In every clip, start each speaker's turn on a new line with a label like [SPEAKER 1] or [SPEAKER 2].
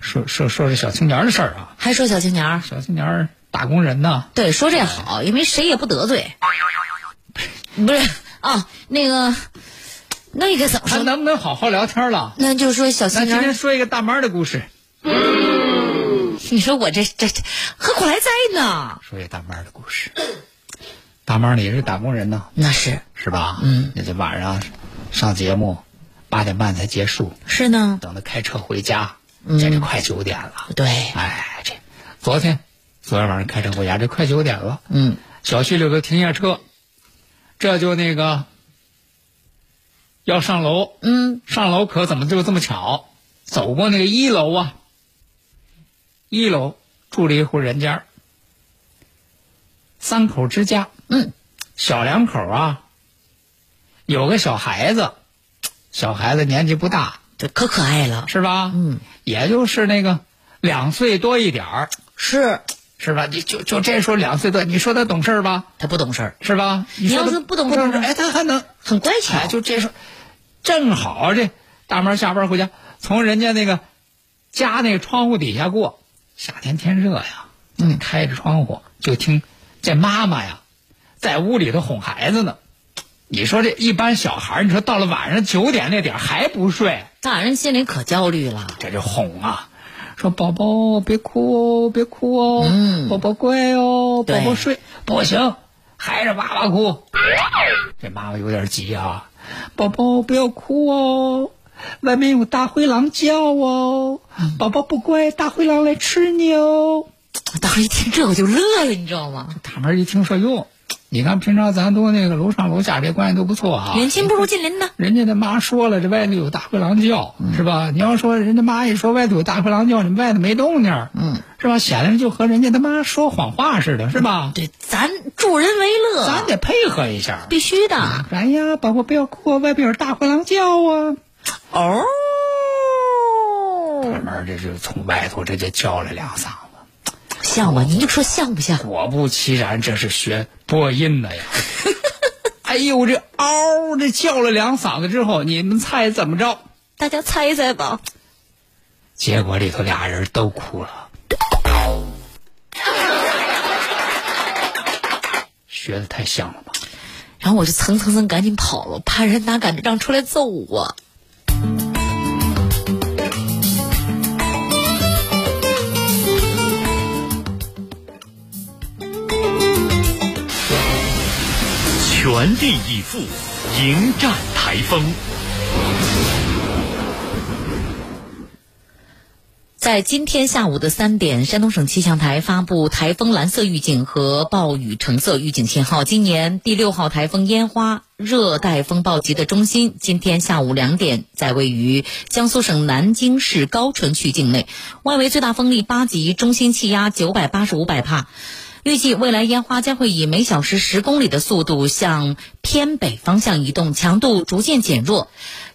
[SPEAKER 1] 说说说这小青年的事儿啊。
[SPEAKER 2] 还说小青年儿，
[SPEAKER 1] 小青年儿打工人呢，
[SPEAKER 2] 对，说这好，因为谁也不得罪。不是啊，那个，那个怎么说？
[SPEAKER 1] 咱能不能好好聊天了？
[SPEAKER 2] 那就说小青
[SPEAKER 1] 年今天，说一个大妈的故事，
[SPEAKER 2] 你说我这这这何苦来哉呢？
[SPEAKER 1] 说一个大妈的故事。大妈呢也是打工人呢，
[SPEAKER 2] 那是
[SPEAKER 1] 是吧？
[SPEAKER 2] 嗯，
[SPEAKER 1] 那这晚上上节目，八点半才结束，
[SPEAKER 2] 是呢，
[SPEAKER 1] 等他开车回家，
[SPEAKER 2] 嗯
[SPEAKER 1] 这就快九点了。
[SPEAKER 2] 对，
[SPEAKER 1] 哎，这昨天昨天晚上开车回家，这快九点了。
[SPEAKER 2] 嗯，
[SPEAKER 1] 小区里头停下车，这就那个要上楼，
[SPEAKER 2] 嗯，
[SPEAKER 1] 上楼可怎么就这么巧？走过那个一楼啊，一楼住了一户人家，三口之家，
[SPEAKER 2] 嗯，
[SPEAKER 1] 小两口啊，有个小孩子，小孩子年纪不大，
[SPEAKER 2] 这可可爱了，
[SPEAKER 1] 是吧？
[SPEAKER 2] 嗯，
[SPEAKER 1] 也就是那个两岁多一点儿，
[SPEAKER 2] 是
[SPEAKER 1] 是吧？你就就这时候两岁多，你说他懂事儿吧？
[SPEAKER 2] 他不懂事儿，
[SPEAKER 1] 是吧？你
[SPEAKER 2] 要是不懂事儿呢
[SPEAKER 1] 哎，他还能
[SPEAKER 2] 很乖巧
[SPEAKER 1] 哎，，就这时候，正好这大门下班回家，从人家那个家那个窗户底下过，夏天天热呀，嗯，开着窗户就听这妈妈呀，在屋里头哄孩子呢。你说这一般小孩，你说到了晚上九点那点儿还不睡，
[SPEAKER 2] 大人心里可焦虑了。
[SPEAKER 1] 这就哄啊，说宝宝别哭哦，别哭哦，
[SPEAKER 2] 嗯
[SPEAKER 1] 宝宝乖哦，宝宝睡不行，还是哇哇哭。这妈妈有点急啊，宝宝不要哭哦，外面有大灰狼叫哦，宝宝不乖，大灰狼来吃你哦。
[SPEAKER 2] 当时一听这我就乐了，你知道吗？
[SPEAKER 1] 大门一听说哟，你看平常咱都那个楼上楼下这关系都不错啊，
[SPEAKER 2] 远亲不如近邻呢。
[SPEAKER 1] 人家的妈说了，这外头有大灰狼叫，是吧？你要说人家妈一说外头有大灰狼叫，你们外头没动静，
[SPEAKER 2] 嗯，
[SPEAKER 1] 是吧？显得就和人家他妈说谎话似的，是吧？
[SPEAKER 2] 对，咱助人为乐，
[SPEAKER 1] 咱得配合一下。
[SPEAKER 2] 必须的。
[SPEAKER 1] 哎呀，宝宝不要哭，外边有大灰狼叫啊！
[SPEAKER 2] 哦，
[SPEAKER 1] 慢慢这就从外头这就叫了两嗓子，
[SPEAKER 2] 像吗？您就说像不像？
[SPEAKER 1] 果不其然，这是学播音的呀。哎呦，这嗷，这叫了两嗓子之后，你们猜怎么着？
[SPEAKER 2] 大家猜猜吧。
[SPEAKER 1] 结果里头俩人都哭了，学的太像了吧？
[SPEAKER 2] 然后我就蹭蹭蹭赶紧跑了，怕人拿擀面杖出来揍我。
[SPEAKER 3] 全力以赴迎战台风。
[SPEAKER 2] 在今天下午的三点，山东省气象台发布台风蓝色预警和暴雨橙色预警信号。今年第六号台风烟花热带风暴级的中心，今天下午两点在位于江苏省南京市高淳区境内，外围最大风力八级，中心气压九百八十五百帕。预计未来烟花将会以每小时十公里的速度向偏北方向移动，强度逐渐减弱。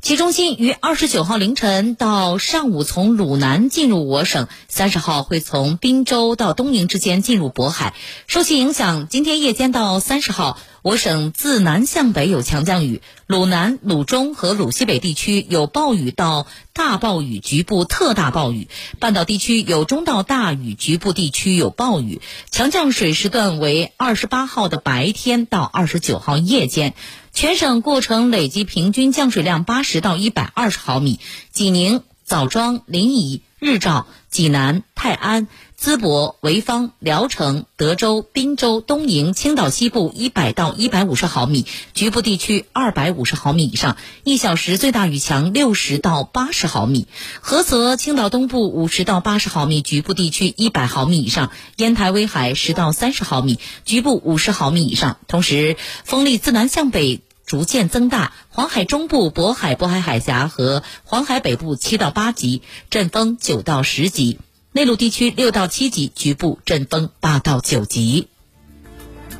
[SPEAKER 2] 其中心于二十九号凌晨到上午从鲁南进入我省，三十号会从滨州到东宁之间进入渤海。受其影响，今天夜间到三十号，我省自南向北有强降雨，鲁南、鲁中和鲁西北地区有暴雨到大暴雨，局部特大暴雨；半岛地区有中到大雨，局部地区有暴雨。强降水时段为二十八号的白天到二十九号夜间。全省过程累计平均降水量八十到一百二十毫米，济宁、枣庄、临沂、日照、济南、泰安。淄博、潍坊、聊城、德州、滨州、东营、青岛西部一百到一百五十毫米，局部地区二百五十毫米以上，一小时最大雨强六十到八十毫米。菏泽、青岛东部五十到八十毫米，局部地区一百毫米以上。烟台、威海十到三十毫米，局部五十毫米以上。同时，风力自南向北逐渐增大，黄海中部、渤海、渤海海峡和黄海北部七到八级，阵风九到十级。内陆地区六到七级，局部阵风八到九级。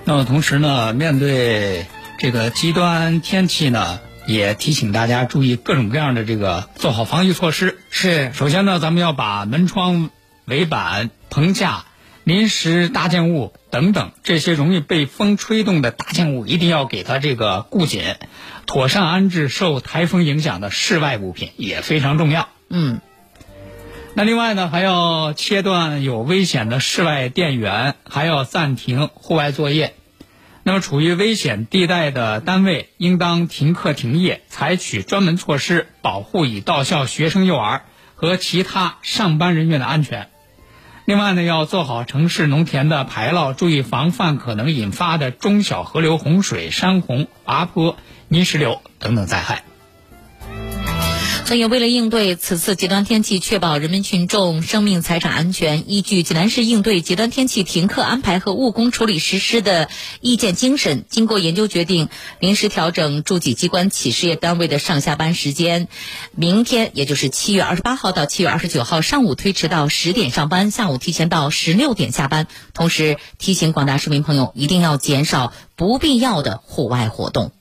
[SPEAKER 1] 那么同时呢，面对这个极端天气呢，也提醒大家注意各种各样的这个做好防御措施。
[SPEAKER 2] 是，
[SPEAKER 1] 首先呢，咱们要把门窗、围板、棚架、临时搭建物等等这些容易被风吹动的搭建物，一定要给它这个固紧，妥善安置受台风影响的室外物品也非常重要。
[SPEAKER 2] 嗯。
[SPEAKER 1] 那另外呢，还要切断有危险的室外电源，还要暂停户外作业。那么，处于危险地带的单位，应当停课停业，采取专门措施保护已到校学生幼儿和其他上班人员的安全。另外呢，要做好城市农田的排涝，注意防范可能引发的中小河流洪水、山洪、滑坡、泥石流等等灾害。
[SPEAKER 2] 所以，为了应对此次极端天气，确保人民群众生命财产安全，依据济南市应对极端天气停课安排和务工处理实施的意见精神，经过研究决定，临时调整驻济机关企事业单位的上下班时间。明天，也就是七月二十八号到七月二十九号，上午推迟到十点上班，下午提前到十六点下班。同时，提醒广大市民朋友，一定要减少不必要的户外活动。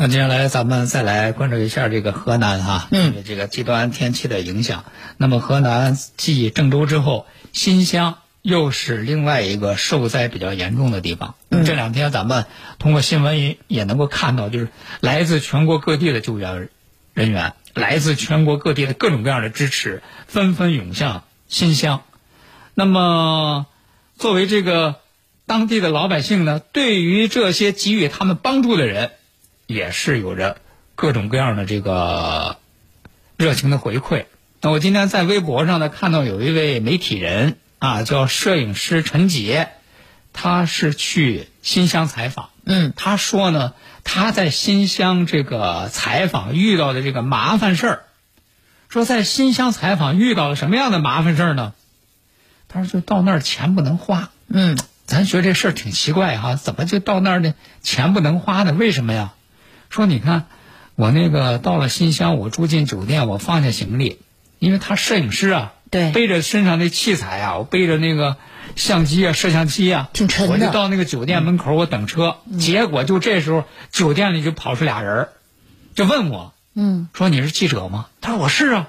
[SPEAKER 1] 那接下来咱们再来关注一下这个河南哈，
[SPEAKER 2] 嗯，
[SPEAKER 1] 这个极端天气的影响。那么河南继郑州之后，新乡又是另外一个受灾比较严重的地方。
[SPEAKER 2] 嗯，
[SPEAKER 1] 这两天咱们通过新闻也也能够看到，就是来自全国各地的救援人员，来自全国各地的各种各样的支持，纷纷涌向新乡。那么，作为这个当地的老百姓呢，对于这些给予他们帮助的人。也是有着各种各样的这个热情的回馈。那我今天在微博上呢看到有一位媒体人啊，叫摄影师陈杰，他是去新乡采访。
[SPEAKER 2] 嗯，
[SPEAKER 1] 他说呢，他在新乡这个采访遇到的这个麻烦事儿，说在新乡采访遇到了什么样的麻烦事儿呢？他说就到那儿钱不能花。
[SPEAKER 2] 嗯，
[SPEAKER 1] 咱觉得这事儿挺奇怪哈，怎么就到那儿呢？钱不能花呢？为什么呀？说你看，我那个到了新乡，我住进酒店，我放下行李，因为他摄影师啊，
[SPEAKER 2] 对，
[SPEAKER 1] 背着身上的器材啊，我背着那个相机啊、摄像机啊，
[SPEAKER 2] 挺沉的。
[SPEAKER 1] 我就到那个酒店门口，我等车，结果就这时候，酒店里就跑出俩人，就问我，
[SPEAKER 2] 嗯，
[SPEAKER 1] 说你是记者吗？他说我是啊，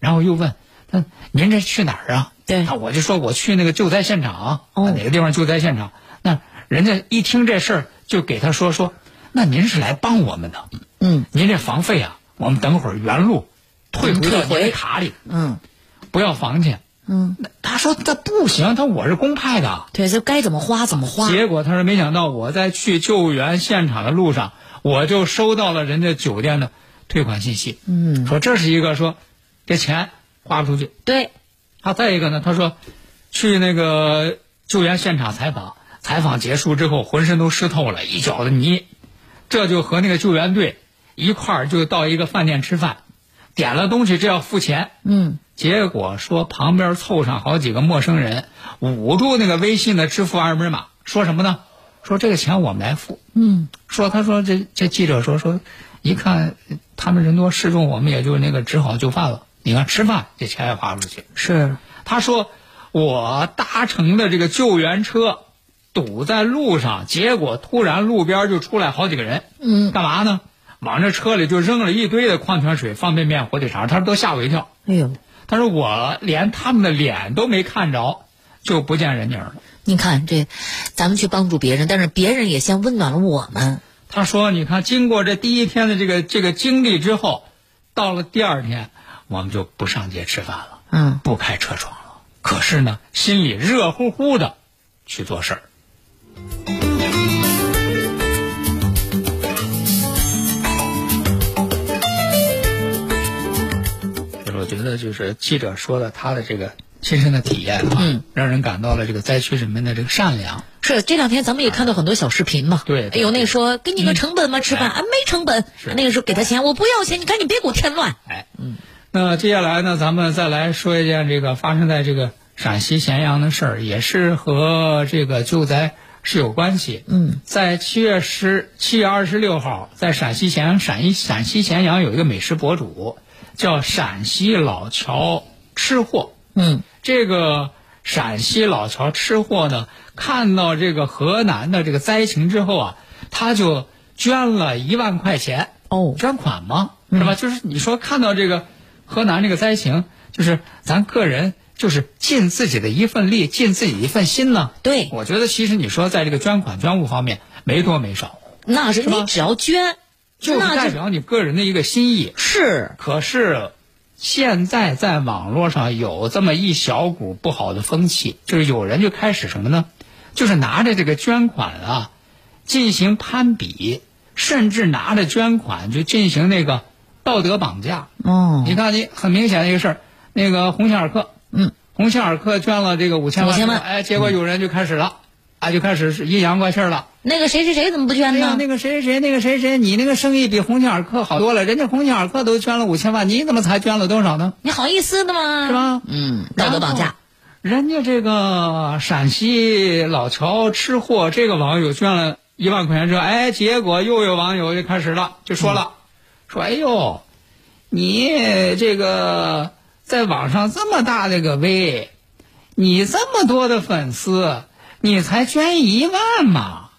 [SPEAKER 1] 然后又问，那您这去哪儿啊？
[SPEAKER 2] 对，
[SPEAKER 1] 那我就说我去那个救灾现场，
[SPEAKER 2] 哦，
[SPEAKER 1] 哪个地方救灾现场？那人家一听这事儿，就给他说说。那您是来帮我们的，
[SPEAKER 2] 嗯，
[SPEAKER 1] 您这房费啊，我们等会儿原路退回到您卡里，
[SPEAKER 2] 嗯，
[SPEAKER 1] 不要房钱，
[SPEAKER 2] 嗯。
[SPEAKER 1] 他说这不行，他我是公派的，
[SPEAKER 2] 对，这该怎么花怎么花。
[SPEAKER 1] 结果他说没想到我在去救援现场的路上，我就收到了人家酒店的退款信息，
[SPEAKER 2] 嗯，
[SPEAKER 1] 说这是一个说这钱花不出去，
[SPEAKER 2] 对，
[SPEAKER 1] 他再一个呢，他说去那个救援现场采访，采访结束之后浑身都湿透了，一脚的泥。这就和那个救援队一块儿就到一个饭店吃饭，点了东西这要付钱，
[SPEAKER 2] 嗯，
[SPEAKER 1] 结果说旁边凑上好几个陌生人，捂住那个微信的支付二维码，说什么呢？说这个钱我们来付，
[SPEAKER 2] 嗯，
[SPEAKER 1] 说他说这这记者说说，一看他们人多势众，我们也就那个只好就范了。你看吃饭这钱也花不出去，
[SPEAKER 2] 是
[SPEAKER 1] 他说我搭乘的这个救援车。堵在路上，结果突然路边就出来好几个人，
[SPEAKER 2] 嗯，
[SPEAKER 1] 干嘛呢？往这车里就扔了一堆的矿泉水、方便面、火腿肠，他说都吓我一跳。
[SPEAKER 2] 哎呦，
[SPEAKER 1] 他说我连他们的脸都没看着，就不见人影了。
[SPEAKER 2] 你看这，咱们去帮助别人，但是别人也先温暖了我们。
[SPEAKER 1] 他说：“你看，经过这第一天的这个这个经历之后，到了第二天，我们就不上街吃饭了，
[SPEAKER 2] 嗯，
[SPEAKER 1] 不开车窗了。可是呢，心里热乎乎的去做事儿。就是我觉得，就是记者说的他的这个亲身的体验啊，
[SPEAKER 2] 嗯，
[SPEAKER 1] 让人感到了这个灾区人民的这个善良。
[SPEAKER 2] 是这两天咱们也看到很多小视频嘛，
[SPEAKER 1] 对对
[SPEAKER 2] 有那个说给你个成本吗？吃饭？
[SPEAKER 1] 哎
[SPEAKER 2] 啊没成本，
[SPEAKER 1] 是
[SPEAKER 2] 那个时候给他钱我不要钱，你赶紧别给我添乱。
[SPEAKER 1] 哎，嗯，那接下来呢，咱们再来说一件这个发生在这个陕西咸阳的事儿，也是和这个救灾是有关系。
[SPEAKER 2] 嗯，
[SPEAKER 1] 在七月十七月二十六号，在陕西咸阳陕西陕西咸阳有一个美食博主叫陕西老乔吃货。
[SPEAKER 2] 嗯，
[SPEAKER 1] 这个陕西老乔吃货呢，看到这个河南的这个灾情之后啊，他就捐了一万块钱。
[SPEAKER 2] 哦
[SPEAKER 1] 捐款吗，是吧？就是你说看到这个河南这个灾情，就是咱个人就是尽自己的一份力，尽自己一份心呢。
[SPEAKER 2] 对
[SPEAKER 1] 我觉得其实你说在这个捐款捐物方面没多没少，
[SPEAKER 2] 那是你只要捐，
[SPEAKER 1] 就是代表你个人的一个心意。
[SPEAKER 2] 是
[SPEAKER 1] 可是现在在网络上有这么一小股不好的风气，就是有人就开始什么呢？就是拿着这个捐款啊进行攀比，甚至拿着捐款就进行那个道德绑架。
[SPEAKER 2] 哦，
[SPEAKER 1] 你看，你很明显的一个事儿，那个鸿星尔克，
[SPEAKER 2] 嗯，
[SPEAKER 1] 鸿星尔克捐了这个五千万
[SPEAKER 2] ，5000万
[SPEAKER 1] 哎，结果有人就开始了，啊，就开始是阴阳怪气了。
[SPEAKER 2] 那个谁谁谁怎么不捐呢？
[SPEAKER 1] 那个谁谁谁，那个谁谁，你那个生意比鸿星尔克好多了，人家鸿星尔克都捐了五千万，你怎么才捐了多少呢？
[SPEAKER 2] 你好意思的吗？
[SPEAKER 1] 是？吧？
[SPEAKER 2] 嗯，道德绑架。
[SPEAKER 1] 人家这个陕西老乔吃货这个网友捐了一万块钱之后，哎，结果又有网友就开始了，就说了，说哎呦，你这个在网上这么大的个 V，你这么多的粉丝，你才捐一万嘛？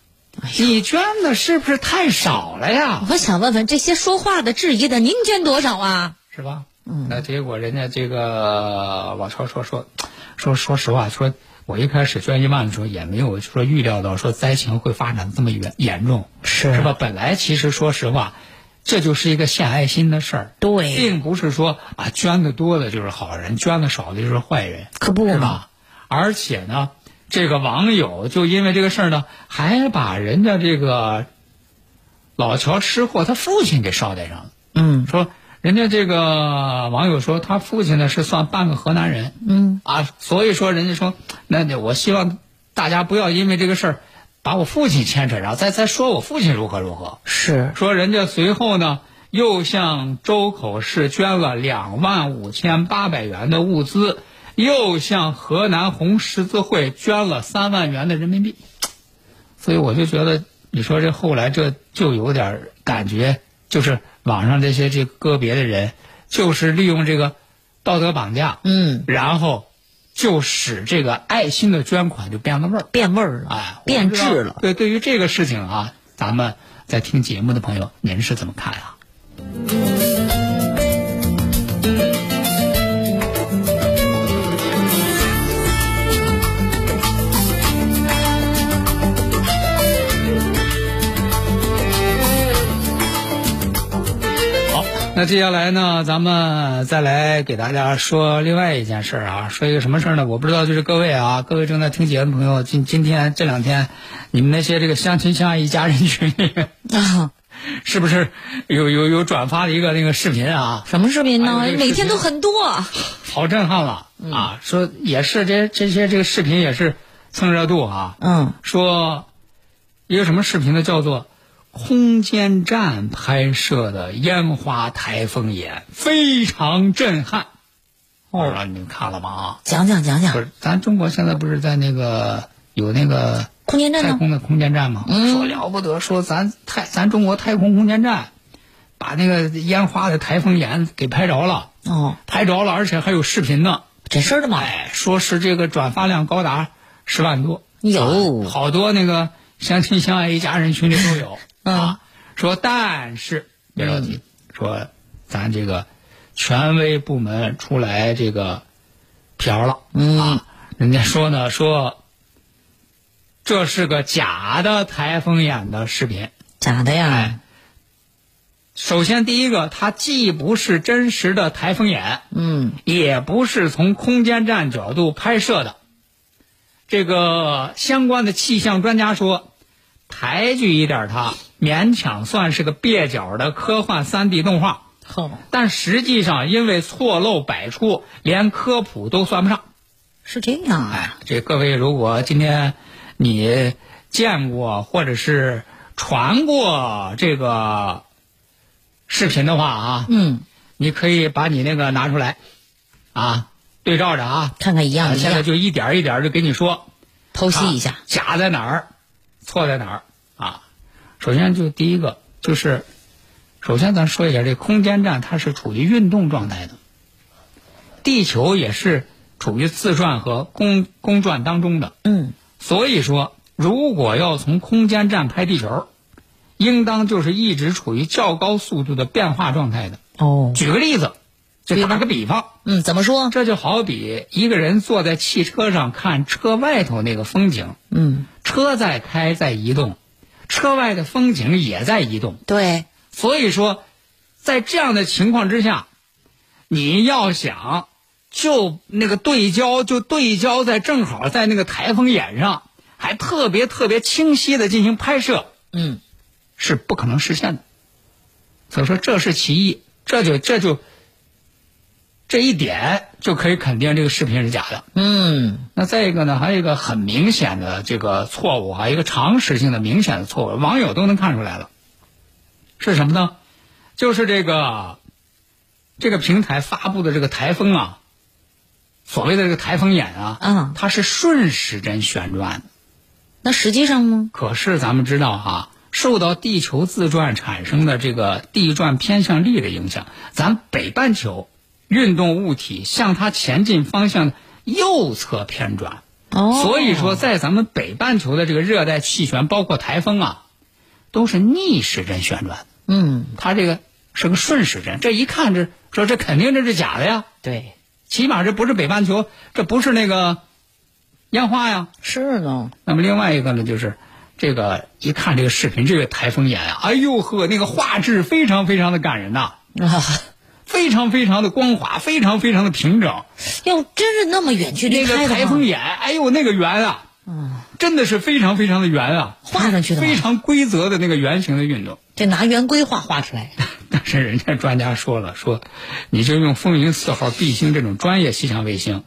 [SPEAKER 1] 你捐的是不是太少了呀？
[SPEAKER 2] 我想问问这些说话的、质疑的，您捐多少啊？
[SPEAKER 1] 是吧？嗯，那结果人家这个老超说说 说说实话，说我一开始捐一万的时候也没有说预料到说灾情会发展这么严严重，
[SPEAKER 2] 是
[SPEAKER 1] 是吧？本来其实说实话，这就是一个献爱心的事儿，
[SPEAKER 2] 对。
[SPEAKER 1] 并不是说啊捐的多的就是好人，捐的少的就是坏人，
[SPEAKER 2] 可不嘛。
[SPEAKER 1] 是吧？而且呢，这个网友就因为这个事儿呢，还把人家这个老乔吃货他父亲给捎带上了。
[SPEAKER 2] 嗯。
[SPEAKER 1] 说人家这个网友说他父亲呢是算半个河南人，
[SPEAKER 2] 嗯。
[SPEAKER 1] 啊，所以说人家说那那我希望大家不要因为这个事儿把我父亲牵扯上，再再说我父亲如何如何。
[SPEAKER 2] 是
[SPEAKER 1] 说人家随后呢又向周口市捐了两万五千八百元的物资，又向河南红十字会捐了三万元的人民币。所以我就觉得，你说这后来这就有点感觉，就是网上这些这个别的人，就是利用这个道德绑架，
[SPEAKER 2] 嗯，
[SPEAKER 1] 然后就使这个爱心的捐款就变了味儿。
[SPEAKER 2] 变味儿了，
[SPEAKER 1] 哎，
[SPEAKER 2] 变质了。
[SPEAKER 1] 对，对于这个事情啊，咱们在听节目的朋友，您是怎么看啊？那接下来呢，咱们再来给大家说另外一件事儿啊，说一个什么事儿呢？我不知道，就是各位啊，各位正在听节目的朋友，今今天这两天，你们那些这个相亲相爱一家人群里，
[SPEAKER 2] 啊，
[SPEAKER 1] 是不是有有有转发的一个那个视频啊？
[SPEAKER 2] 什么视频呢每天都很多。
[SPEAKER 1] 好震撼了啊！说也是这这些这个视频也是蹭热度啊。
[SPEAKER 2] 嗯，
[SPEAKER 1] 说一个什么视频呢？叫做空间站拍摄的烟花台风眼，非常震撼。哦，让你们看了吗？啊，
[SPEAKER 2] 讲讲讲讲
[SPEAKER 1] 不是，咱中国现在不是在那个有那个
[SPEAKER 2] 空间站？
[SPEAKER 1] 太空的空间站吗？
[SPEAKER 2] 嗯
[SPEAKER 1] 说了不得，说咱太咱中国太空空间站把那个烟花的台风眼给拍着了，
[SPEAKER 2] 哦，
[SPEAKER 1] 拍着了，而且还有视频呢。
[SPEAKER 2] 真事儿的吗？
[SPEAKER 1] 哎，说是这个转发量高达十万多，
[SPEAKER 2] 有
[SPEAKER 1] 啊好多那个相亲相爱一家人群里都有
[SPEAKER 2] 嗯
[SPEAKER 1] 啊。说但是别着急，说咱这个权威部门出来这个瓢了，
[SPEAKER 2] 嗯。
[SPEAKER 1] 啊，人家说呢说这是个假的台风眼的视频，
[SPEAKER 2] 假的呀。
[SPEAKER 1] 哎？首先第一个，它既不是真实的台风眼，
[SPEAKER 2] 嗯，
[SPEAKER 1] 也不是从空间站角度拍摄的。这个相关的气象专家说，抬举一点它，勉强算是个蹩脚的科幻 3D 动画，但实际上因为错漏百出，连科普都算不上。
[SPEAKER 2] 是这样啊。
[SPEAKER 1] 哎，这各位，如果今天你见过或者是传过这个视频的话啊，
[SPEAKER 2] 嗯，
[SPEAKER 1] 你可以把你那个拿出来，啊，对照着啊，
[SPEAKER 2] 看看一样
[SPEAKER 1] 啊
[SPEAKER 2] 不一样，
[SPEAKER 1] 现在就一点一点儿就给你说，
[SPEAKER 2] 剖析一下
[SPEAKER 1] 啊。假在哪儿，错在哪儿啊？首先就第一个就是，首先咱说一下，这空间站它是处于运动状态的，地球也是处于自转和公公转当中的。
[SPEAKER 2] 嗯，
[SPEAKER 1] 所以说，如果要从空间站拍地球，应当就是一直处于较高速度的变化状态的。
[SPEAKER 2] 哦，
[SPEAKER 1] 举个例子，就打个比方，
[SPEAKER 2] 嗯，怎么说？
[SPEAKER 1] 这就好比一个人坐在汽车上看车外头那个风景，
[SPEAKER 2] 嗯，
[SPEAKER 1] 车在开在移动，车外的风景也在移动。
[SPEAKER 2] 对，
[SPEAKER 1] 所以说，在这样的情况之下，你要想就那个对焦，就对焦在正好在那个台风眼上，还特别特别清晰的进行拍摄，
[SPEAKER 2] 嗯，
[SPEAKER 1] 是不可能实现的。所以说这是其一，这就这就这一点就可以肯定这个视频是假的。
[SPEAKER 2] 嗯，
[SPEAKER 1] 那再一个呢，还有一个很明显的这个错误啊，一个常识性的明显的错误，网友都能看出来了，是什么呢？就是这个这个平台发布的这个台风啊，所谓的这个台风眼啊，
[SPEAKER 2] 嗯
[SPEAKER 1] 它是顺时针旋转的。
[SPEAKER 2] 那实际上呢？
[SPEAKER 1] 可是咱们知道哈、受到地球自转产生的这个地转偏向力的影响，咱北半球运动物体向它前进方向的右侧偏转。
[SPEAKER 2] 哦，
[SPEAKER 1] 所以说，在咱们北半球的这个热带气旋，包括台风啊，都是逆时针旋转。
[SPEAKER 2] 嗯，
[SPEAKER 1] 它这个是个顺时针，这一看这说这肯定这是假的呀，
[SPEAKER 2] 对，
[SPEAKER 1] 起码这不是北半球，这不是那个烟花呀。
[SPEAKER 2] 是呢，
[SPEAKER 1] 那么另外一个呢，就是这个一看这个视频，这个台风眼啊，哎呦呵，那个画质非常非常的感人呐、
[SPEAKER 2] 啊，
[SPEAKER 1] 非常非常的光滑，非常非常的平整。
[SPEAKER 2] 要真是那么远距离
[SPEAKER 1] 那个台风眼，哎呦，那个圆啊，真的是非常非常的圆啊，
[SPEAKER 2] 画上去的
[SPEAKER 1] 非常规则的那个圆形的运动。
[SPEAKER 2] 这拿圆规画画出来，
[SPEAKER 1] 但是人家专家说了，说你就用风云四号 B 星这种专业气象卫星，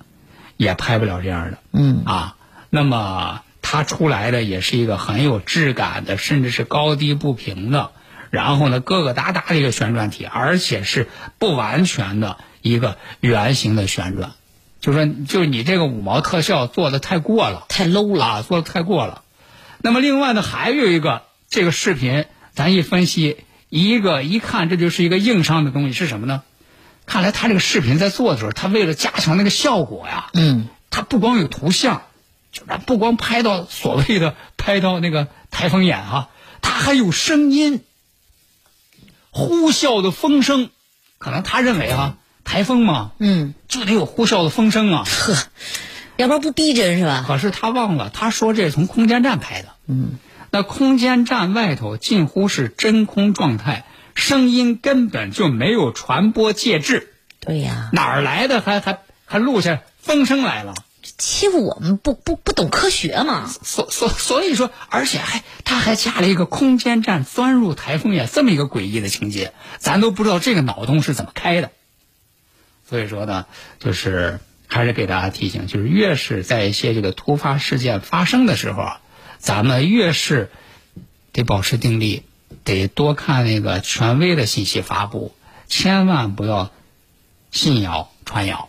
[SPEAKER 1] 也拍不了这样的。
[SPEAKER 2] 嗯
[SPEAKER 1] 啊，那么它出来的也是一个很有质感的，甚至是高低不平的，然后呢疙疙瘩瘩的一个旋转体，而且是不完全的一个圆形的旋转。就说就是你这个五毛特效做的太过了。
[SPEAKER 2] 太 low 了。
[SPEAKER 1] 啊，做的太过了。那么另外呢，还有一个这个视频，咱一分析，一个一看这就是一个硬伤的东西是什么呢？看来他这个视频在做的时候，他为了加强那个效果呀，
[SPEAKER 2] 嗯，
[SPEAKER 1] 他不光有图像，就是他不光拍到所谓的拍到那个台风眼啊，他还有声音，呼啸的风声，可能他认为啊，台风嘛，
[SPEAKER 2] 嗯，
[SPEAKER 1] 就得有呼啸的风声啊。
[SPEAKER 2] 呵，要不然不逼真是吧？
[SPEAKER 1] 可是他忘了，他说这是从空间站拍的。嗯，那空间站外头近乎是真空状态，声音根本就没有传播介质，
[SPEAKER 2] 对呀，
[SPEAKER 1] 哪儿来的还还还录下风声来了？
[SPEAKER 2] 欺负我们不不不懂科学吗？
[SPEAKER 1] 所所所以说，而且还他还加了一个空间站钻入台风眼这么一个诡异的情节，咱都不知道这个脑洞是怎么开的。所以说呢，就是还是给大家提醒，就是越是在一些这个突发事件发生的时候啊，咱们越是得保持定力，得多看那个权威的信息发布，千万不要信谣传谣。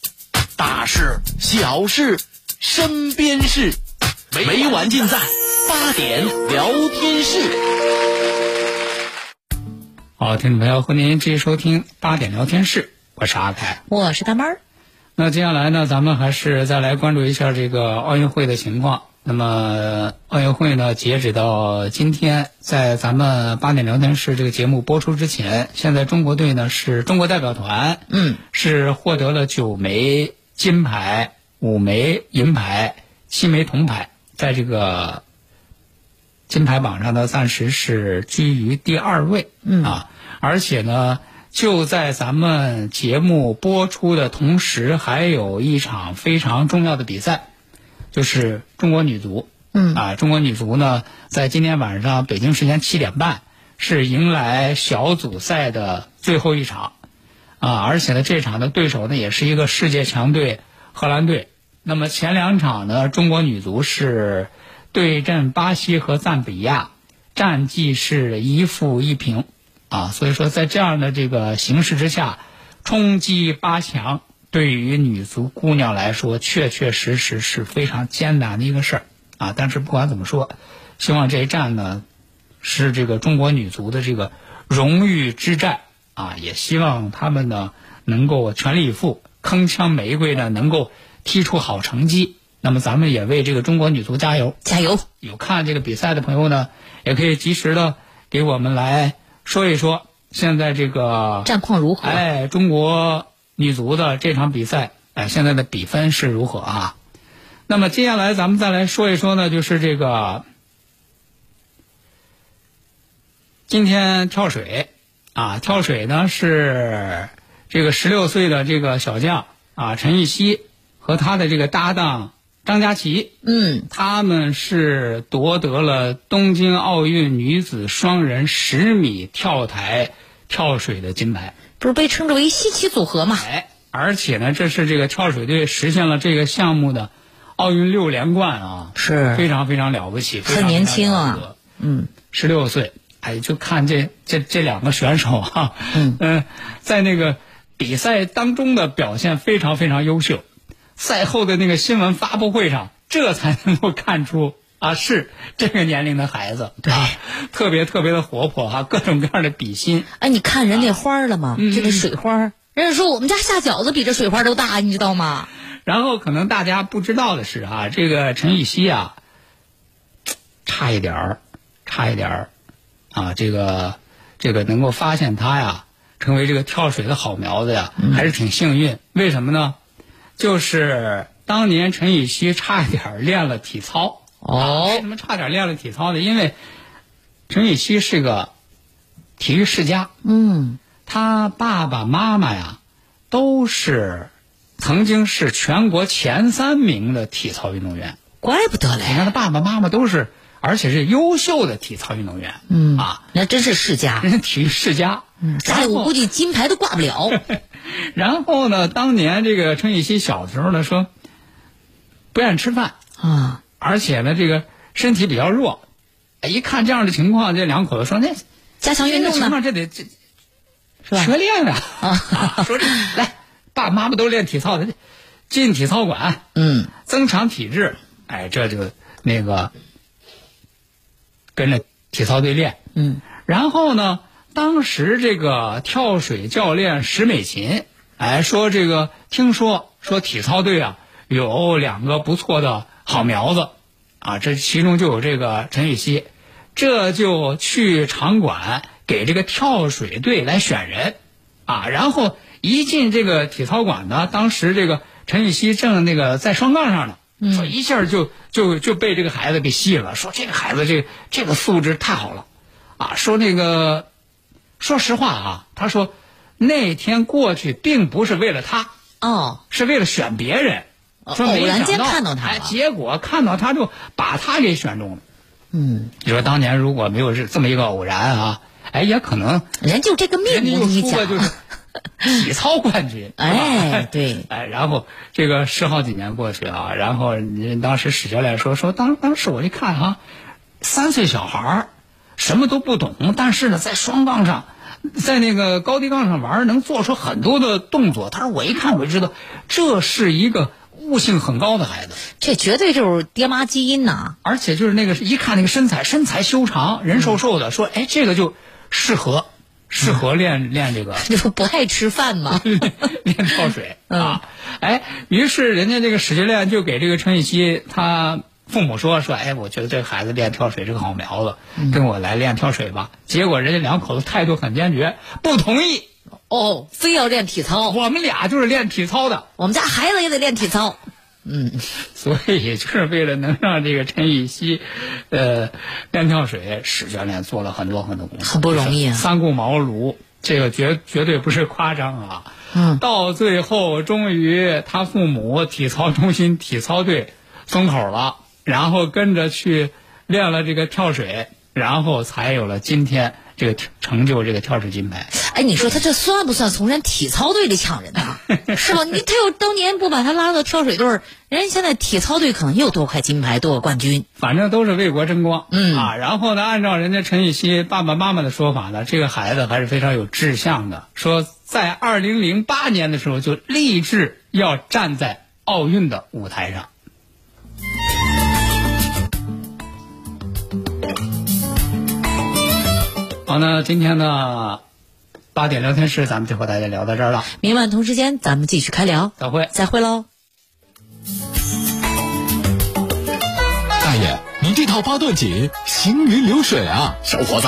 [SPEAKER 4] 大事、小事、
[SPEAKER 5] 身边事，每晚尽在八点聊天室。
[SPEAKER 1] 好，听众朋友，欢迎您继续收听八点聊天室，我是阿凯。
[SPEAKER 2] 我是大猫儿。
[SPEAKER 1] 那接下来呢，咱们还是再来关注一下这个奥运会的情况。那么奥运会呢，截止到今天，在咱们八点聊天室这个节目播出之前，现在中国队呢是中国代表团，
[SPEAKER 2] 嗯，
[SPEAKER 1] 是获得了九枚金牌、五枚银牌、七枚铜牌，在这个金牌榜上呢，暂时是居于第二位，
[SPEAKER 2] 嗯
[SPEAKER 1] 啊，而且呢。就在咱们节目播出的同时，还有一场非常重要的比赛，就是中国女足。
[SPEAKER 2] 嗯
[SPEAKER 1] 啊，中国女足呢，在今天晚上北京时间七点半是迎来小组赛的最后一场，啊，而且呢，这场的对手呢也是一个世界强队荷兰队。那么前两场呢，中国女足是对阵巴西和赞比亚，战绩是一负一平。啊，所以说在这样的这个形势之下，冲击八强对于女足姑娘来说，确确实实是非常艰难的一个事儿啊。但是不管怎么说，希望这一战呢，是这个中国女足的这个荣誉之战啊，也希望他们呢能够全力以赴，铿锵玫瑰呢能够踢出好成绩。那么咱们也为这个中国女足加油，
[SPEAKER 2] 加油！
[SPEAKER 1] 有看这个比赛的朋友呢，也可以及时的给我们来。说一说现在这个
[SPEAKER 2] 战况如何？
[SPEAKER 1] 哎，中国女足的这场比赛，哎，现在的比分是如何啊？那么接下来咱们再来说一说呢，就是这个今天跳水啊，跳水呢是这个十六岁的这个小将啊陈芋汐和他的这个搭档张佳琪，
[SPEAKER 2] 嗯，
[SPEAKER 1] 他们是夺得了东京奥运女子双人十米跳台跳水的金牌，
[SPEAKER 2] 不是被称之为稀奇组合吗？
[SPEAKER 1] 哎，而且呢，这是这个跳水队实现了这个项目的奥运六连冠啊，
[SPEAKER 2] 是。
[SPEAKER 1] 非常非常了不起，
[SPEAKER 2] 很年轻啊，
[SPEAKER 1] 嗯，十六岁，哎，就看这这这两个选手啊，嗯 嗯，在那个比赛当中的表现非常非常优秀。赛后的那个新闻发布会上，这才能够看出啊，是这个年龄的孩子，
[SPEAKER 2] 对，
[SPEAKER 1] 特别特别的活泼哈，各种各样的比心。
[SPEAKER 2] 哎，你看人那花了吗？
[SPEAKER 1] 嗯
[SPEAKER 2] 就那水花，人家说我们家下饺子比这水花都大，你知道吗？
[SPEAKER 1] 然后可能大家不知道的是啊，这个陈芋汐啊，差一点儿，差一点儿，啊，这个这个能够发现他呀，成为这个跳水的好苗子呀，还是挺幸运。为什么呢？就是当年陈芋汐差一点练了体操
[SPEAKER 2] 哦，
[SPEAKER 1] 为什么差点练了体操呢？因为陈芋汐是个体育世家，
[SPEAKER 2] 嗯，
[SPEAKER 1] 他爸爸妈妈呀都是曾经是全国前三名的体操运动员。
[SPEAKER 2] 怪不得
[SPEAKER 1] 你看
[SPEAKER 2] 嘞，
[SPEAKER 1] 他爸爸妈妈都是，而且是优秀的体操运动员。
[SPEAKER 2] 嗯
[SPEAKER 1] 啊，
[SPEAKER 2] 那真是世家，
[SPEAKER 1] 人家体育世家。
[SPEAKER 2] 嗯，再我估计金牌都挂不了。
[SPEAKER 1] 然后呢，当年这个陈芋汐小的时候呢，说不愿意吃饭，
[SPEAKER 2] 啊，
[SPEAKER 1] 而且呢，这个身体比较弱。哎一看这样的情况，这两口子说那
[SPEAKER 2] 加强运动
[SPEAKER 1] 情况这得这
[SPEAKER 2] 是吧？
[SPEAKER 1] 学练啊！
[SPEAKER 2] 啊
[SPEAKER 1] 说这 来，爸爸妈妈都练体操的，进体操馆，
[SPEAKER 2] 嗯，
[SPEAKER 1] 增强体质。哎，这就那个跟着体操队练。
[SPEAKER 2] 嗯，
[SPEAKER 1] 然后呢，当时这个跳水教练石美琴，哎，说这个听说说体操队啊有两个不错的好苗子，啊，这其中就有这个陈芋汐，这就去场馆给这个跳水队来选人，啊，然后一进这个体操馆呢，当时这个陈芋汐正那个在双杠上呢。说一下就就就被这个孩子给吸引了，说这个孩子这这个素质太好了，啊，说那个，说实话啊，他说那天过去并不是为了他，
[SPEAKER 2] 哦，
[SPEAKER 1] 是为了选别人，
[SPEAKER 2] 哦
[SPEAKER 1] 说没
[SPEAKER 2] 偶然间
[SPEAKER 1] 想到
[SPEAKER 2] 看到他
[SPEAKER 1] 哎，结果看到他就把他给选中了。
[SPEAKER 2] 嗯，
[SPEAKER 1] 你说当年如果没有这这么一个偶然啊，哎，也可能
[SPEAKER 2] 人就这个
[SPEAKER 1] 人家
[SPEAKER 2] 命，你讲
[SPEAKER 1] 体操冠军，
[SPEAKER 2] 哎对
[SPEAKER 1] 哎，然后这个十好几年过去啊，然后人当时史教练说说当当时我一看啊，三岁小孩儿什么都不懂，但是呢，在双杠上，在那个高低杠上玩，能做出很多的动作。他说我一看我就知道，这是一个悟性很高的孩子，
[SPEAKER 2] 这绝对就是爹妈基因呐！
[SPEAKER 1] 而且就是那个一看那个身材，身材修长，人瘦瘦的，说哎这个就适合适合练练这个
[SPEAKER 2] 就不不爱吃饭嘛？
[SPEAKER 1] 练跳水啊，哎，于是人家这个使劲练，就给这个陈雨希他父母说说，哎，我觉得这个孩子练跳水是个好苗子，跟我来练跳水吧。结果人家两口子态度很坚决，不同意。
[SPEAKER 2] 哦，非要练体操，
[SPEAKER 1] 我们俩就是练体操的，
[SPEAKER 2] 我们家孩子也得练体操。嗯，
[SPEAKER 1] 所以就是为了能让这个陈雨锡，呃，练跳水，史教练做了很多很多工作，
[SPEAKER 2] 很不容易啊，
[SPEAKER 1] 三顾茅庐，这个绝绝对不是夸张啊。
[SPEAKER 2] 嗯，
[SPEAKER 1] 到最后，终于他父母体操中心体操队松口了，然后跟着去练了这个跳水，然后才有了今天这个成就，这个跳水金牌。
[SPEAKER 2] 哎，你说他这算不算从人体操队里抢人呢？是吧？你他要当年不把他拉到跳水队，人家现在体操队可能又多块金牌，多个冠军。
[SPEAKER 1] 反正都是为国争光，
[SPEAKER 2] 嗯
[SPEAKER 1] 啊。然后呢，按照人家陈雨希爸爸妈妈的说法呢，这个孩子还是非常有志向的，说在二零零八年的时候就立志要站在奥运的舞台上。好，那今天呢？八点聊天室，咱们就和大家聊到这儿了。
[SPEAKER 2] 明晚同时间，咱们继续开聊。
[SPEAKER 1] 再会，
[SPEAKER 2] 再会喽。
[SPEAKER 5] 大爷，您这套八段锦行云流水啊！
[SPEAKER 4] 小伙子，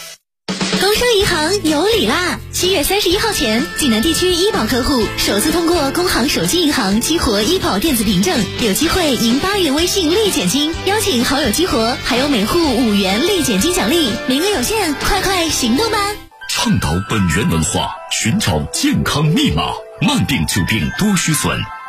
[SPEAKER 6] 工商银行有礼啦！七月三十一号前，济南地区医保客户首次通过工行手机银行激活医保电子凭证，有机会赢八元微信立减金，邀请好友激活，还有每户五元立减金奖励，名额有限，快快行动吧！
[SPEAKER 3] 倡导本源文化，寻找健康密码，慢病久病多虚损。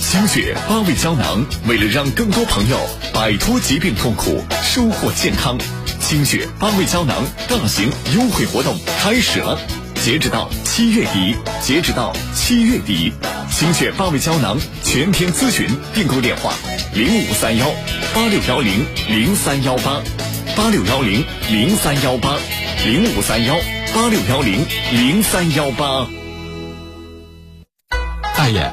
[SPEAKER 4] 心血八味胶囊，为了让更多朋友摆脱疾病痛苦，收获健康，心血八味胶囊大型优惠活动开始了。截止到七月底，截止到七月底，心血八味胶囊全天咨询订购电话：零五三幺八六幺零零三幺八八六幺零零三幺八零五三幺八六幺零零三幺八。
[SPEAKER 5] 大爷，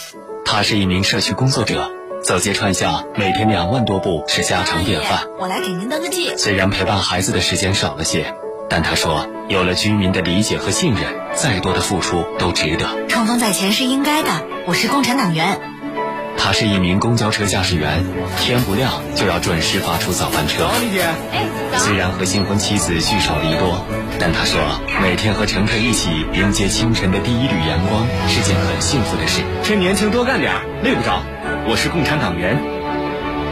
[SPEAKER 7] 他是一名社区工作者，走街串巷，每天两万多步是家常便饭。
[SPEAKER 2] 我来给您登个记。
[SPEAKER 7] 虽然陪伴孩子的时间少了些，但他说，有了居民的理解和信任，再多的付出都值得。
[SPEAKER 8] 冲锋在前是应该的，我是共产党员。
[SPEAKER 7] 他是一名公交车驾驶员，天不亮就要准时发出早班车。
[SPEAKER 9] 丽姐，
[SPEAKER 7] 虽然和新婚妻子聚少离多，但他说每天和乘客一起迎接清晨的第一缕阳光是件很幸福的事。
[SPEAKER 9] 趁年轻多干点，累不着。我是共产党员。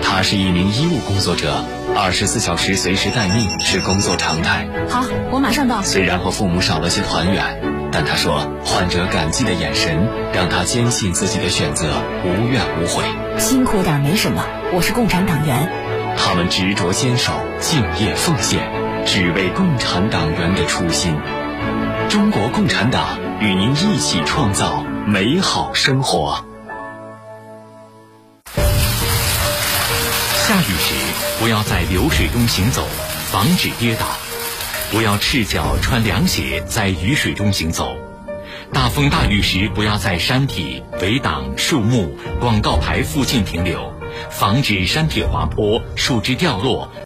[SPEAKER 7] 他是一名医务工作者，二十四小时随时待命是工作常态。
[SPEAKER 8] 好，我马上到。
[SPEAKER 7] 虽然和父母少了些团圆，但他说患者感激的眼神让他坚信自己的选择无怨无悔。
[SPEAKER 8] 辛苦点没什么，我是共产党员。
[SPEAKER 7] 他们执着坚守，敬业奉献，只为共产党员的初心。中国共产党与您一起创造美好生活。
[SPEAKER 10] 下雨时，不要在流水中行走，防止跌倒；不要赤脚穿凉鞋在雨水中行走，
[SPEAKER 4] 大风大雨时，不要在山体、围挡、树木、广告牌附近停留，防止山体滑坡、树枝掉落。